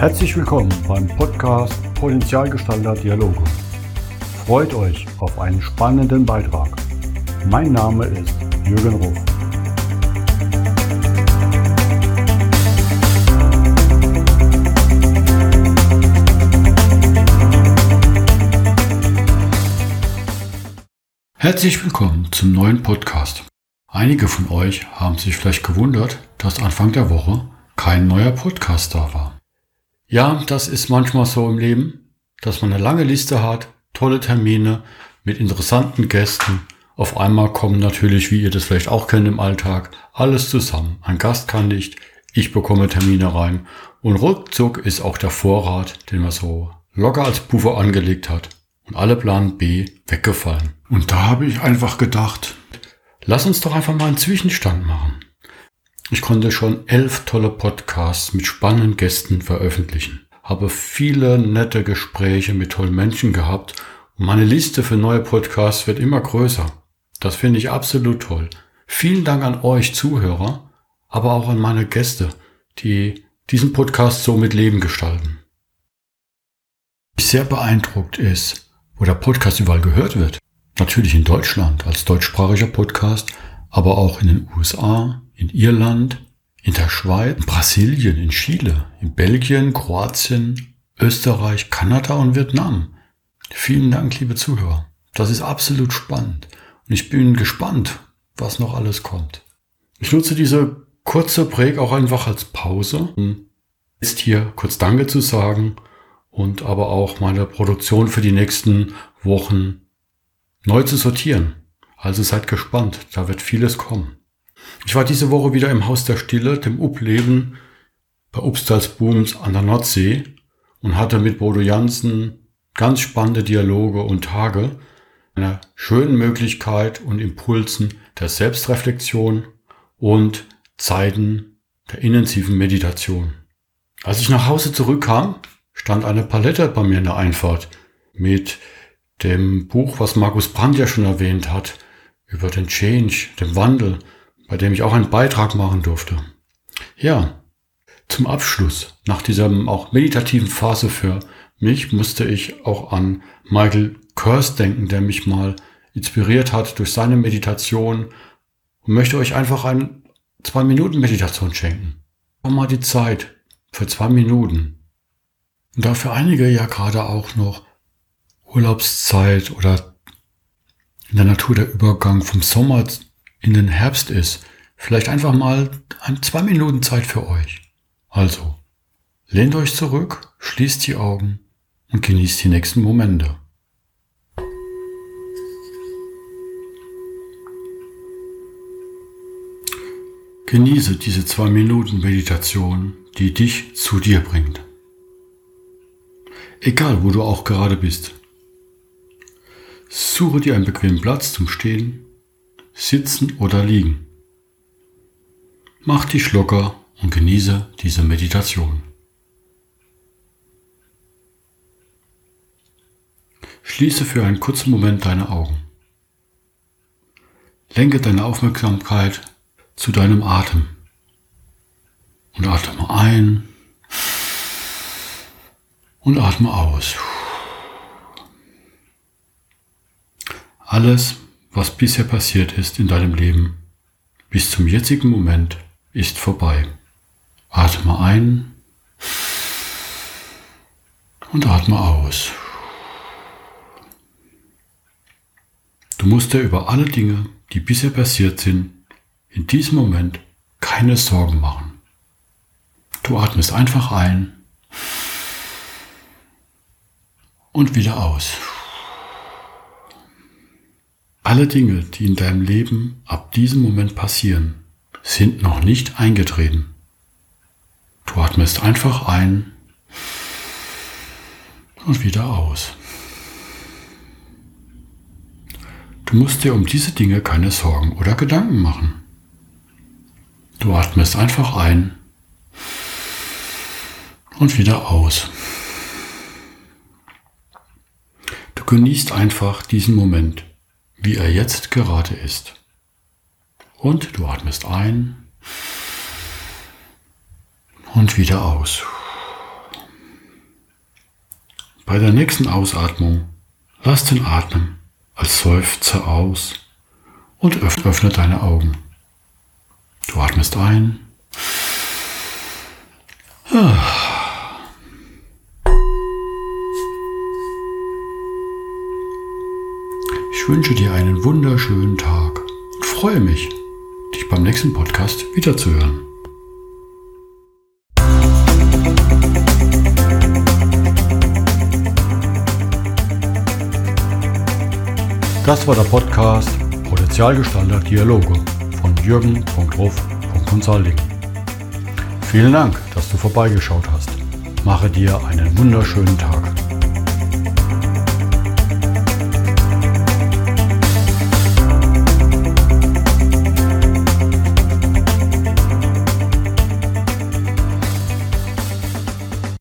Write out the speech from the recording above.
Herzlich willkommen beim Podcast Potenzialgestalter Dialoge. Freut euch auf einen spannenden Beitrag. Mein Name ist Jürgen Ruf. Herzlich willkommen zum neuen Podcast. Einige von euch haben sich vielleicht gewundert, dass Anfang der Woche kein neuer Podcast da war. Ja, das ist manchmal so im Leben, dass man eine lange Liste hat, tolle Termine mit interessanten Gästen. Auf einmal kommen natürlich, wie ihr das vielleicht auch kennt im Alltag, alles zusammen. Ein Gast kann nicht, ich bekomme Termine rein und ruckzuck ist auch der Vorrat, den man so locker als Puffer angelegt hat und alle Plan B weggefallen. Und da habe ich einfach gedacht, lass uns doch einfach mal einen Zwischenstand machen. Ich konnte schon elf tolle Podcasts mit spannenden Gästen veröffentlichen, habe viele nette Gespräche mit tollen Menschen gehabt und meine Liste für neue Podcasts wird immer größer. Das finde ich absolut toll. Vielen Dank an euch Zuhörer, aber auch an meine Gäste, die diesen Podcast so mit Leben gestalten. Was sehr beeindruckt ist, wo der Podcast überall gehört wird. Natürlich in Deutschland als deutschsprachiger Podcast, aber auch in den USA, in Irland, in der Schweiz, in Brasilien, in Chile, in Belgien, Kroatien, Österreich, Kanada und Vietnam. Vielen Dank, liebe Zuhörer. Das ist absolut spannend. Und ich bin gespannt, was noch alles kommt. Ich nutze diese kurze Break auch einfach als Pause, um jetzt hier kurz Danke zu sagen und aber auch meine Produktion für die nächsten Wochen neu zu sortieren. Also seid gespannt, da wird vieles kommen. Ich war diese Woche wieder im Haus der Stille, dem Upleben bei Upstalsbooms an der Nordsee und hatte mit Bodo Jansen ganz spannende Dialoge und Tage, einer schönen Möglichkeit und Impulsen der Selbstreflexion und Zeiten der intensiven Meditation. Als ich nach Hause zurückkam, stand eine Palette bei mir in der Einfahrt mit dem Buch, was Markus Brandt ja schon erwähnt hat, über den Change, den Wandel, bei dem ich auch einen Beitrag machen durfte. Ja, zum Abschluss, nach dieser auch meditativen Phase für mich, musste ich auch an Michael Kurs denken, der mich mal inspiriert hat durch seine Meditation und möchte euch einfach eine zwei Minuten Meditation schenken. Noch mal die Zeit für zwei Minuten. Und da für einige ja gerade auch noch Urlaubszeit oder in der Natur der Übergang vom Sommer in den Herbst ist, vielleicht einfach mal ein, zwei Minuten Zeit für euch. Also, lehnt euch zurück, schließt die Augen und genießt die nächsten Momente. Genieße diese zwei Minuten Meditation, die dich zu dir bringt. Egal, wo du auch gerade bist. Suche dir einen bequemen Platz zum Stehen sitzen oder liegen. Mach dich locker und genieße diese Meditation. Schließe für einen kurzen Moment deine Augen. Lenke deine Aufmerksamkeit zu deinem Atem und atme ein und atme aus. Alles, was bisher passiert ist in deinem Leben, bis zum jetzigen Moment, ist vorbei. Atme ein und atme aus. Du musst dir über alle Dinge, die bisher passiert sind, in diesem Moment keine Sorgen machen. Du atmest einfach ein und wieder aus. Alle Dinge, die in deinem Leben ab diesem Moment passieren, sind noch nicht eingetreten. Du atmest einfach ein und wieder aus. Du musst dir um diese Dinge keine Sorgen oder Gedanken machen. Du atmest einfach ein und wieder aus. Du genießt einfach diesen Moment wie er jetzt gerade ist. Und du atmest ein und wieder aus. Bei der nächsten Ausatmung lass den Atmen als Seufzer aus und öffne deine Augen. Du atmest ein. Ich wünsche dir einen wunderschönen Tag und freue mich, dich beim nächsten Podcast wiederzuhören. Das war der Podcast Potenzialgestalter Dialoge von jürgen.ruf.consulting. Vielen Dank, dass du vorbeigeschaut hast. Mache dir einen wunderschönen Tag.